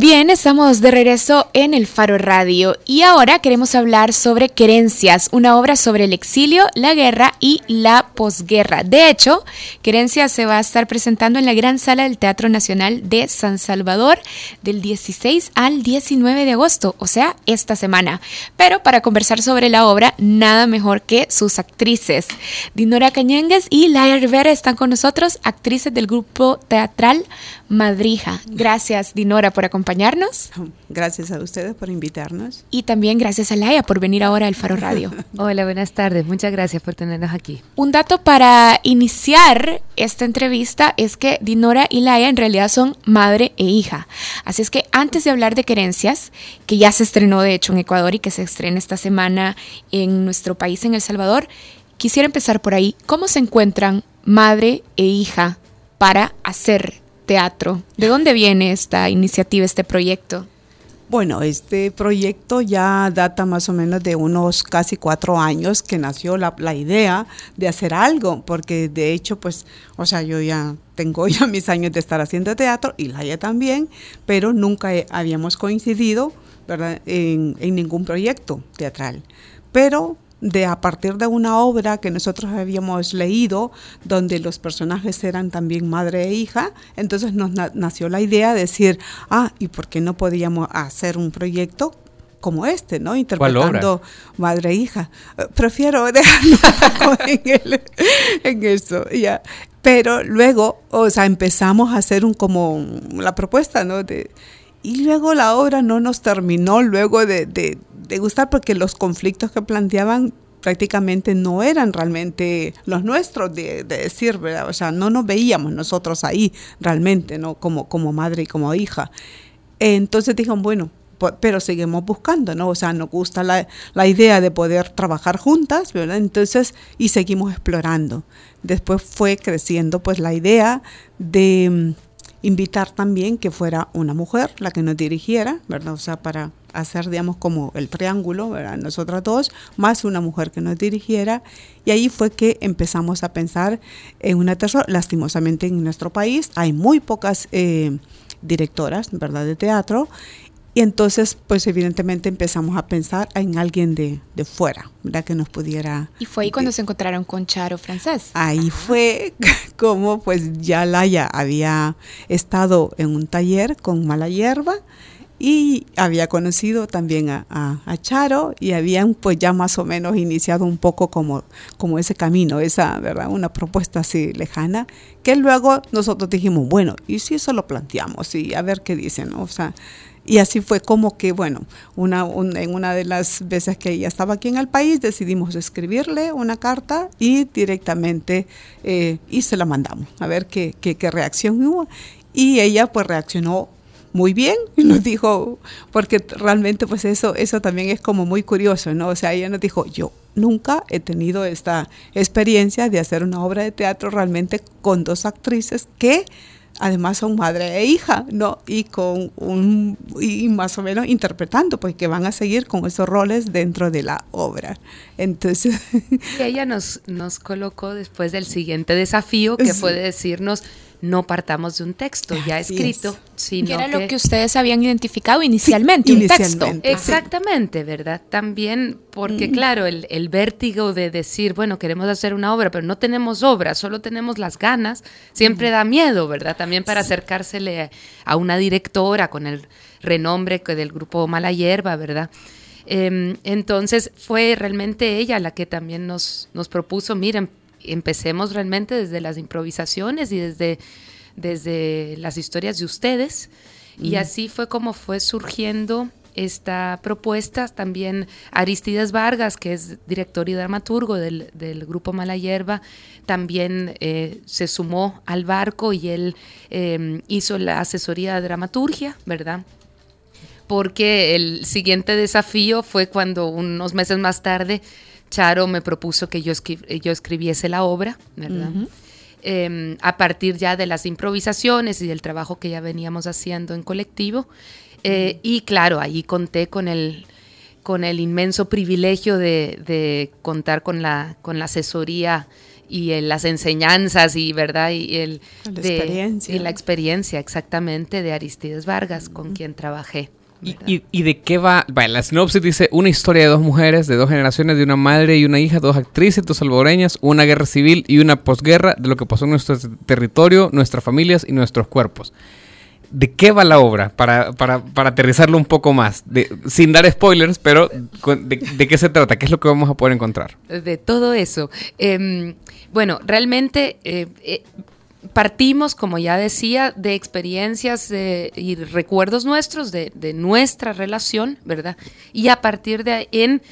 Bien, estamos de regreso en el Faro Radio y ahora queremos hablar sobre Querencias, una obra sobre el exilio, la guerra y la posguerra. De hecho, Querencias se va a estar presentando en la Gran Sala del Teatro Nacional de San Salvador del 16 al 19 de agosto, o sea, esta semana. Pero para conversar sobre la obra, nada mejor que sus actrices. Dinora Cañengues y Laia Rivera están con nosotros, actrices del grupo teatral Madrija. Gracias, Dinora, por acompañarnos. Gracias a ustedes por invitarnos. Y también gracias a Laia por venir ahora al Faro Radio. Hola, buenas tardes. Muchas gracias por tenernos aquí. Un dato para iniciar esta entrevista es que Dinora y Laia en realidad son madre e hija. Así es que antes de hablar de Querencias, que ya se estrenó de hecho en Ecuador y que se estrena esta semana en nuestro país, en El Salvador, quisiera empezar por ahí. ¿Cómo se encuentran madre e hija para hacer teatro. ¿De dónde viene esta iniciativa, este proyecto? Bueno, este proyecto ya data más o menos de unos casi cuatro años que nació la, idea de hacer algo, porque de hecho, pues, o sea, yo ya tengo ya mis años de estar haciendo teatro y Laia también, pero nunca habíamos coincidido, ¿verdad?, en, en ningún proyecto teatral. Pero de a partir de una obra que nosotros habíamos leído, donde los personajes eran también madre e hija, entonces nos nació la idea de decir, ah, ¿y por qué no podíamos hacer un proyecto como este, ¿no? Interpretando madre e hija. Eh, prefiero dejarlo en, en eso, ya. Pero luego, o sea, empezamos a hacer un como la propuesta, ¿no? De, y luego la obra no nos terminó luego de, de gustar porque los conflictos que planteaban prácticamente no eran realmente los nuestros de, decir, ¿verdad? O sea, no nos veíamos nosotros ahí realmente, ¿no? Como, como madre y como hija. Entonces dijeron, bueno, pero seguimos buscando, ¿no? O sea, nos gusta la, la, idea de poder trabajar juntas, ¿verdad? Entonces, y seguimos explorando. Después fue creciendo pues la idea de invitar también que fuera una mujer la que nos dirigiera, ¿verdad? O sea, para hacer, digamos, como el triángulo, ¿verdad? Nosotras dos, más una mujer que nos dirigiera. Y ahí fue que empezamos a pensar en una tercera. Lastimosamente en nuestro país hay muy pocas eh, directoras, ¿verdad?, de teatro. Y entonces, pues evidentemente empezamos a pensar en alguien de, de fuera, ¿verdad? Que nos pudiera... Y fue ahí cuando se encontraron con Charo Francés. Ahí fue como pues ya Laia había estado en un taller con Mala Hierba y había conocido también a, a, Charo y habían pues ya más o menos iniciado un poco como, como ese camino, esa, ¿verdad? Una propuesta así lejana, que luego nosotros dijimos, bueno, ¿y si eso lo planteamos? Y a ver qué dicen, O sea, y así fue como que, bueno, una, en una de las veces que ella estaba aquí en el país, decidimos escribirle una carta y directamente, eh, y se la mandamos, a ver qué, qué, qué reacción hubo. Y ella pues reaccionó muy bien y nos dijo, porque realmente pues eso, eso también es como muy curioso, ¿no? O sea, ella nos dijo, yo nunca he tenido esta experiencia de hacer una obra de teatro realmente con dos actrices que además son madre e hija, ¿no? Y con un, y más o menos interpretando, pues que van a seguir con esos roles dentro de la obra. Entonces... Y ella nos, nos colocó después del siguiente desafío, que fue decirnos, no partamos de un texto ya escrito, sino que era lo que ustedes habían identificado inicialmente, un texto. Exactamente, ¿verdad? También porque, mm. claro, el, el, vértigo de decir, bueno, queremos hacer una obra, pero no tenemos obra, solo tenemos las ganas, siempre mm. da miedo, ¿verdad? También para acercársele a una directora con el renombre del grupo Mala Hierba, ¿verdad? Em, entonces fue realmente ella la que también nos, nos propuso, miren, empecemos realmente desde las improvisaciones y desde, desde las historias de ustedes. Y así fue como fue surgiendo esta propuesta. También Aristides Vargas, que es director y dramaturgo del, grupo Mala Hierba, también eh, se sumó al barco y él em, hizo la asesoría de dramaturgia, ¿verdad? porque el siguiente desafío fue cuando unos meses más tarde Charo me propuso que yo, yo escribiese la obra, ¿verdad? Em, a partir ya de las improvisaciones y del trabajo que ya veníamos haciendo en colectivo. Eh, y claro, ahí conté con el, con el inmenso privilegio de, contar con la, con la asesoría y las enseñanzas y verdad y el la experiencia. y la experiencia exactamente de Aristides Vargas con quien trabajé ¿Y, de qué va? la sinopsis dice una historia de dos mujeres, de dos generaciones, de una madre y una hija, dos actrices, dos salvadoreñas, una guerra civil y una posguerra de lo que pasó en nuestro territorio, nuestras familias y nuestros cuerpos. ¿De qué va la obra? Para, para, para aterrizarlo un poco más, de, sin dar spoilers, pero de, qué se trata? ¿Qué es lo que vamos a poder encontrar? De todo eso. Em, bueno, realmente eh, eh, partimos, como ya decía, de experiencias y recuerdos nuestros, de, nuestra relación, ¿verdad? Y a partir de ahí, en,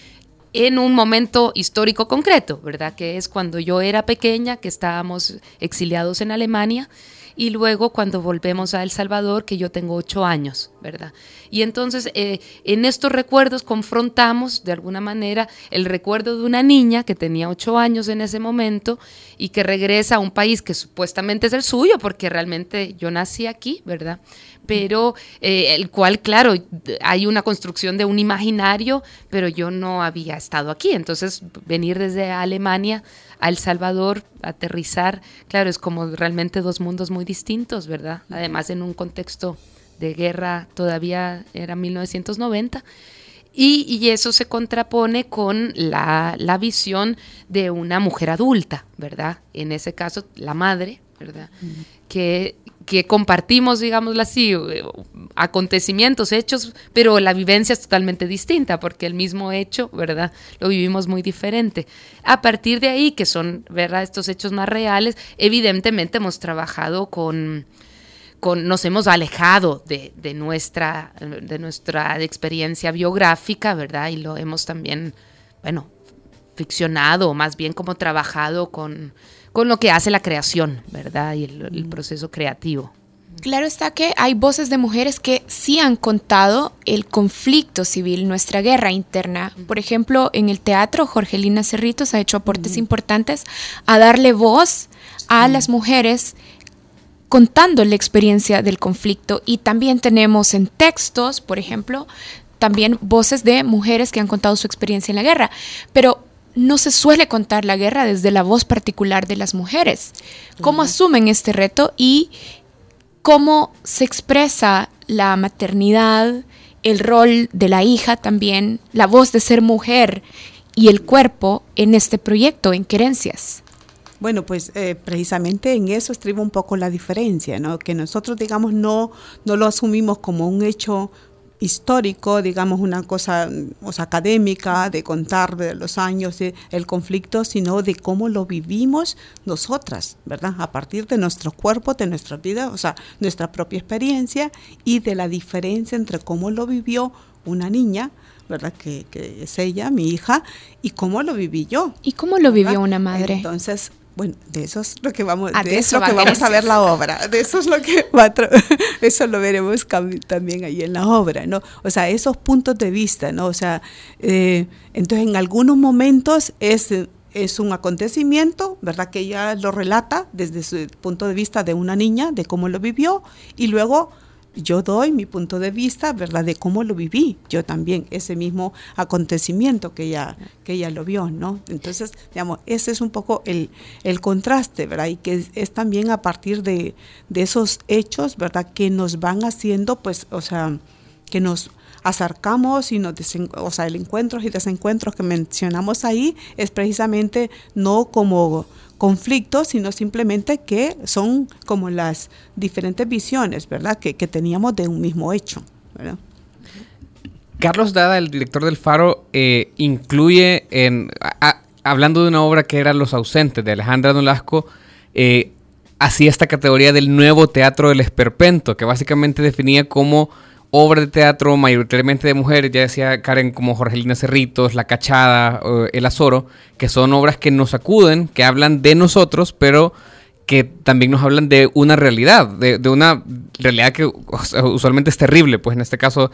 en un momento histórico concreto, ¿verdad? Que es cuando yo era pequeña, que estábamos exiliados en Alemania y luego cuando volvemos a El Salvador, que yo tengo ocho años, ¿verdad? Y entonces eh, en estos recuerdos confrontamos de alguna manera el recuerdo de una niña que tenía ocho años en ese momento y que regresa a un país que supuestamente es el suyo, porque realmente yo nací aquí, ¿verdad? pero eh, el cual, claro, hay una construcción de un imaginario, pero yo no había estado aquí. Entonces, venir desde Alemania a El Salvador, aterrizar, claro, es como realmente dos mundos muy distintos, ¿verdad? Además, en un contexto de guerra todavía era 1990. Y, y, eso se contrapone con la, la, visión de una mujer adulta, ¿verdad? En ese caso, la madre, ¿verdad? Que que compartimos, digámoslo así, eh, acontecimientos, hechos, pero la vivencia es totalmente distinta, porque el mismo hecho, ¿verdad? Lo vivimos muy diferente. A partir de ahí, que son, ¿verdad? Estos hechos más reales, evidentemente hemos trabajado con, con nos hemos alejado de, de, nuestra, de nuestra experiencia biográfica, ¿verdad? Y lo hemos también, bueno, ficcionado, o más bien como trabajado con con lo que hace la creación, ¿verdad? Y el, proceso creativo. Claro está que hay voces de mujeres que sí han contado el conflicto civil, nuestra guerra interna. Por ejemplo, en el teatro, Jorgelina Cerritos ha hecho aportes importantes a darle voz a las mujeres contando la experiencia del conflicto. Y también tenemos en textos, por ejemplo, también voces de mujeres que han contado su experiencia en la guerra. Pero no se suele contar la guerra desde la voz particular de las mujeres. ¿Cómo asumen este reto y cómo se expresa la maternidad, el rol de la hija también, la voz de ser mujer y el cuerpo en este proyecto, en Querencias? Bueno, pues eh, precisamente en eso estriba un poco la diferencia, ¿no? Que nosotros, digamos, no, no lo asumimos como un hecho histórico, digamos una cosa o académica de contar de los años del el conflicto, sino de cómo lo vivimos nosotras, ¿verdad? A partir de nuestro cuerpo, de nuestra vida, o sea, nuestra propia experiencia y de la diferencia entre cómo lo vivió una niña, ¿verdad? Que, que es ella, mi hija, y cómo lo viví yo. ¿Y cómo lo vivió una madre? Entonces, bueno, de eso es lo que vamos, ah, de, eso, que vamos a ver la obra, de eso es lo que va eso lo veremos también ahí en la obra, ¿no? O sea, esos puntos de vista, ¿no? O sea, eh, entonces en algunos momentos es es un acontecimiento, ¿verdad? Que ella lo relata desde su punto de vista de una niña, de cómo lo vivió, y luego yo doy mi punto de vista, ¿verdad? De cómo lo viví yo también, ese mismo acontecimiento que ella, que ella lo vio, ¿no? Entonces, digamos, ese es un poco el, el contraste, ¿verdad? Y que es, también a partir de, de, esos hechos, ¿verdad? Que nos van haciendo, pues, o sea, que nos acercamos y nos, o sea, el encuentros y desencuentros que mencionamos ahí es precisamente no como conflictos, sino simplemente que son como las diferentes visiones, ¿verdad? Que, teníamos de un mismo hecho, ¿verdad? Carlos Dada, el director del Faro, eh, incluye en, hablando de una obra que era Los ausentes de Alejandra Nolasco, eh, hacía esta categoría del nuevo teatro del esperpento, que básicamente definía como obra de teatro mayoritariamente de mujeres, ya decía Karen como Jorgelina Cerritos, La Cachada, El Azoro, que son obras que nos acuden, que hablan de nosotros, pero que también nos hablan de una realidad, de, una realidad que usualmente es terrible, pues en este caso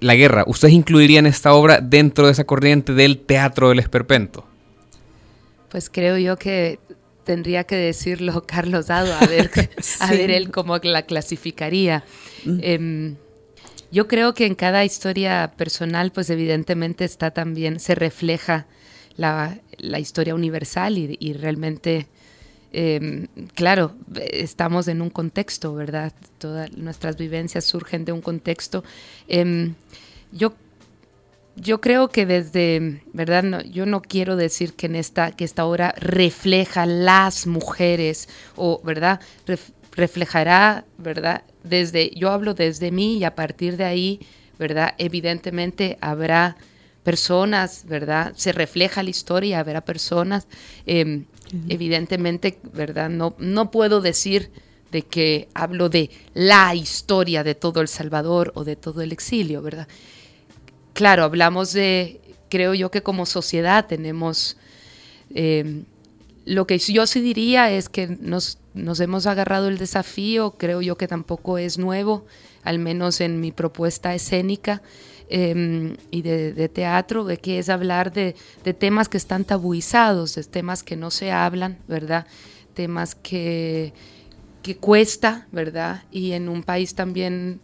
la guerra. ¿Ustedes incluirían esta obra dentro de esa corriente del teatro del esperpento? Pues creo yo que tendría que decirlo Carlos Dado, a ver, a ver él cómo la clasificaría. Mm. Em, yo creo que en cada historia personal, pues evidentemente está también, se refleja la, historia universal y, realmente, em, claro, estamos en un contexto, ¿verdad? Todas nuestras vivencias surgen de un contexto. Em, yo yo creo que desde, ¿verdad? yo no quiero decir que en esta, que esta obra refleja las mujeres o, ¿verdad? Reflejará, ¿verdad? Desde, yo hablo desde mí y a partir de ahí, ¿verdad? Evidentemente habrá personas, ¿verdad? Se refleja la historia, habrá personas, em, evidentemente, ¿verdad? No, no puedo decir de que hablo de la historia de todo El Salvador o de todo el exilio, ¿verdad? Claro, hablamos de, creo yo que como sociedad tenemos, em, lo que yo sí diría es que nos nos hemos agarrado el desafío, creo yo que tampoco es nuevo, al menos en mi propuesta escénica em, y de, teatro, de que es hablar de, temas que están tabuizados, de temas que no se hablan, ¿verdad? Temas que, que cuesta, ¿verdad? Y en un país también,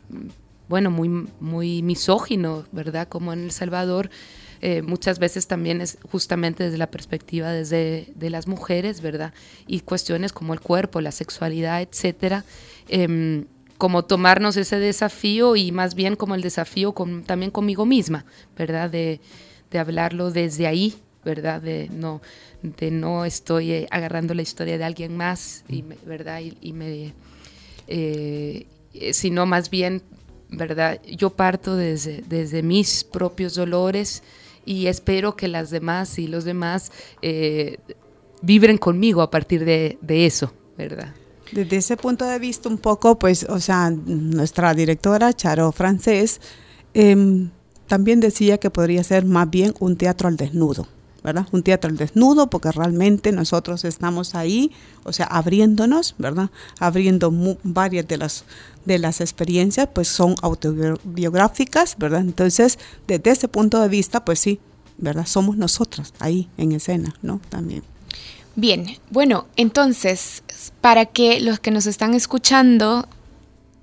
bueno, muy, muy misógino, ¿verdad? Como en El Salvador, eh, muchas veces también es justamente desde la perspectiva desde, de las mujeres, ¿verdad? Y cuestiones como el cuerpo, la sexualidad, etcétera. Em, como tomarnos ese desafío y más bien como el desafío también conmigo misma, ¿verdad? De, de hablarlo desde ahí, ¿verdad? De no, de no estoy eh, agarrando la historia de alguien más, y ¿verdad? Y, me, eh, sino más bien, ¿verdad? Yo parto desde, desde mis propios dolores, y espero que las demás y los demás eh, vibren conmigo a partir de, eso, ¿verdad? Desde ese punto de vista un poco, pues, o sea, nuestra directora Charo Francés em, también decía que podría ser más bien un teatro al desnudo. ¿Verdad? Un teatro al desnudo, porque realmente nosotros estamos ahí, o sea, abriéndonos, ¿verdad? Abriendo varias de las, de las experiencias, pues son autobiográficas, ¿verdad? Entonces, desde ese punto de vista, pues sí, ¿verdad? Somos nosotros ahí en escena, ¿no? También. Bien, bueno, entonces, para que los que nos están escuchando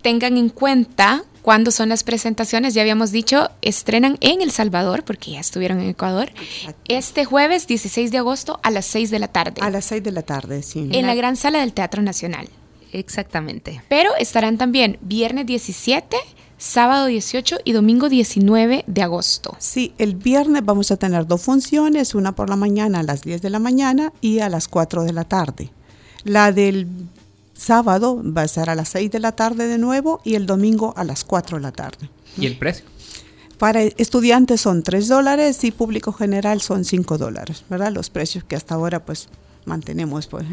tengan en cuenta ¿Cuándo son las presentaciones? Ya habíamos dicho, estrenan en El Salvador, porque ya estuvieron en Ecuador, este jueves 16 de agosto a las 6 de la tarde. A las 6 de la tarde, sí. En la gran sala del Teatro Nacional. Exactamente. Pero estarán también viernes 17, sábado 18 y domingo 19 de agosto. Sí, el viernes vamos a tener dos funciones, una por la mañana a las 10 de la mañana y a las 4 de la tarde. La del sábado va a ser a las 6 de la tarde de nuevo y el domingo a las 4 de la tarde. ¿Y el precio? Para estudiantes son 3 dólares y público general son 5 dólares, ¿verdad? Los precios que hasta ahora pues mantenemos, pues,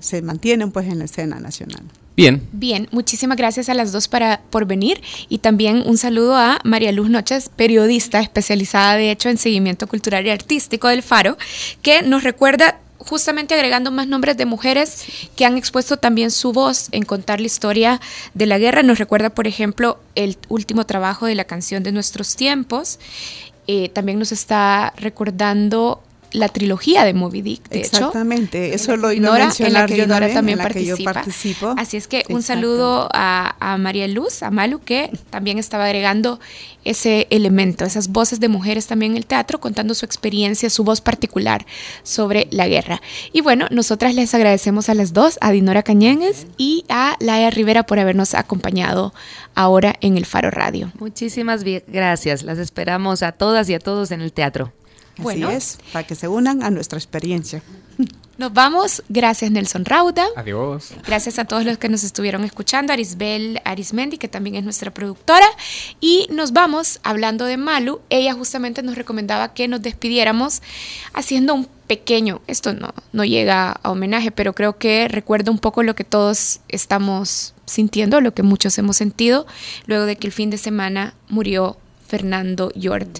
se mantienen pues en la escena nacional. Bien. Bien, muchísimas gracias a las dos para, por venir y también un saludo a María Luz Noches, periodista especializada de hecho en seguimiento cultural y artístico del Faro, que nos recuerda justamente agregando más nombres de mujeres que han expuesto también su voz en contar la historia de la guerra. Nos recuerda, por ejemplo, el último trabajo de la canción de nuestros tiempos. Eh, también nos está recordando la trilogía de Moby Dick, de Exactamente, eso lo iba a mencionar en la que también, participa. Así es que un saludo a, María Luz, a Malu, que también estaba agregando ese elemento, esas voces de mujeres también en el teatro, contando su experiencia, su voz particular sobre la guerra. Y bueno, nosotras les agradecemos a las dos, a Dinora Cañenes y a Laia Rivera por habernos acompañado ahora en el Faro Radio. Muchísimas gracias, las esperamos a todas y a todos en el teatro. Bueno. Así es, para que se unan a nuestra experiencia. Nos vamos. Gracias, Nelson Rauda. Adiós. Gracias a todos los que nos estuvieron escuchando. Arisbel Arismendi, que también es nuestra productora. Y nos vamos hablando de Malu. Ella justamente nos recomendaba que nos despidiéramos haciendo un pequeño, esto no, no llega a homenaje, pero creo que recuerda un poco lo que todos estamos sintiendo, lo que muchos hemos sentido, luego de que el fin de semana murió Fernando Yort.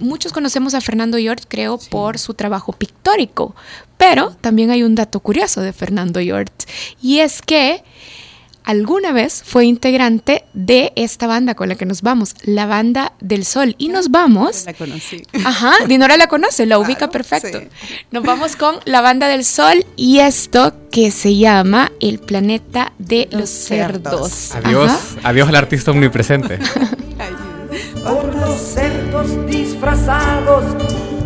Muchos conocemos a Fernando Yort, creo, por su trabajo pictórico, pero también hay un dato curioso de Fernando Yort, y es que alguna vez fue integrante de esta banda con la que nos vamos, la banda del Sol. Y nos vamos. La conocí. Ajá, Dinora la conoce, la ubica perfecto. sí. Nos vamos con la banda del Sol y esto que se llama El planeta de los, Los cerdos. cerdos. Adiós, Ajá. adiós al artista omnipresente. por los cerdos disfrazados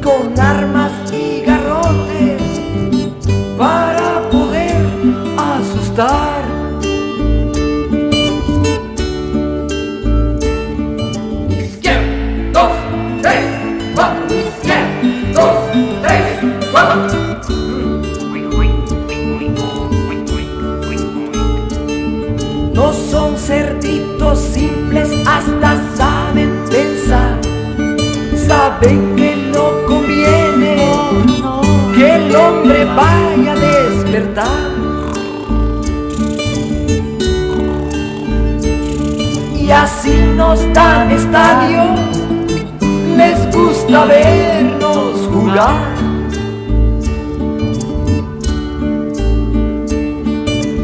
con armas y garrotes para poder asustar. Estadios, les gusta vernos jugar.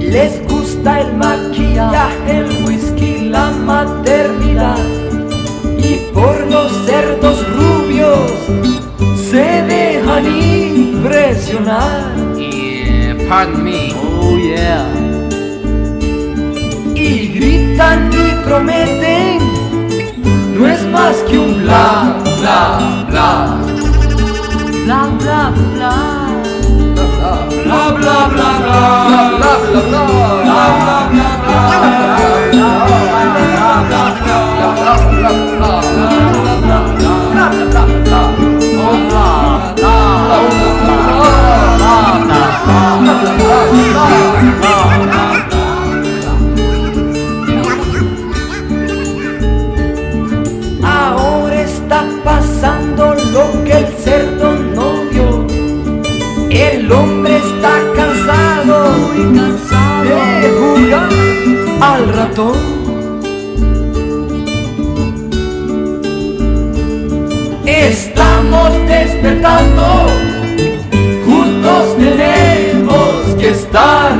Les gusta el maquillaje, el whisky, la maternidad. Y por los cerdos rubios se dejan impresionar. pardon me. Oh yeah. Y gritan y prometen, no es más que un bla bla bla. Bla bla bla. Bla. Bla bla bla bla. Bla bla bla bla estar.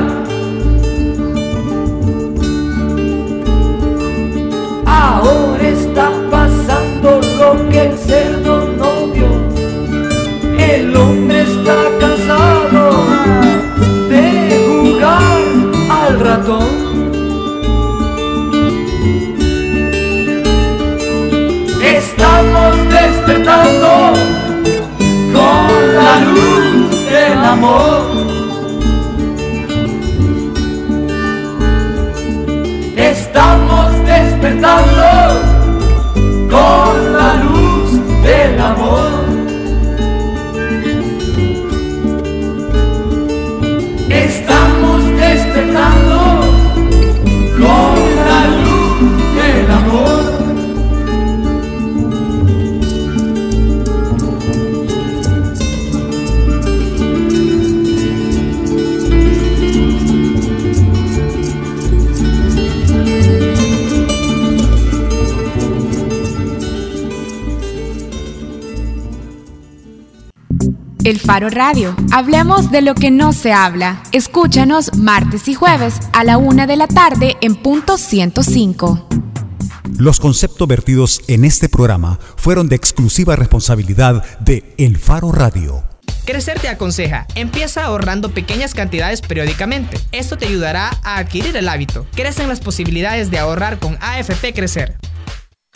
Faro Radio. Hablemos de lo que no se habla. Escúchanos martes y jueves a la una de la tarde en punto 105. Los conceptos vertidos en este programa fueron de exclusiva responsabilidad de El Faro Radio. Crecer te aconseja, empieza ahorrando pequeñas cantidades periódicamente. Esto te ayudará a adquirir el hábito. Crecen las posibilidades de ahorrar con AFP Crecer.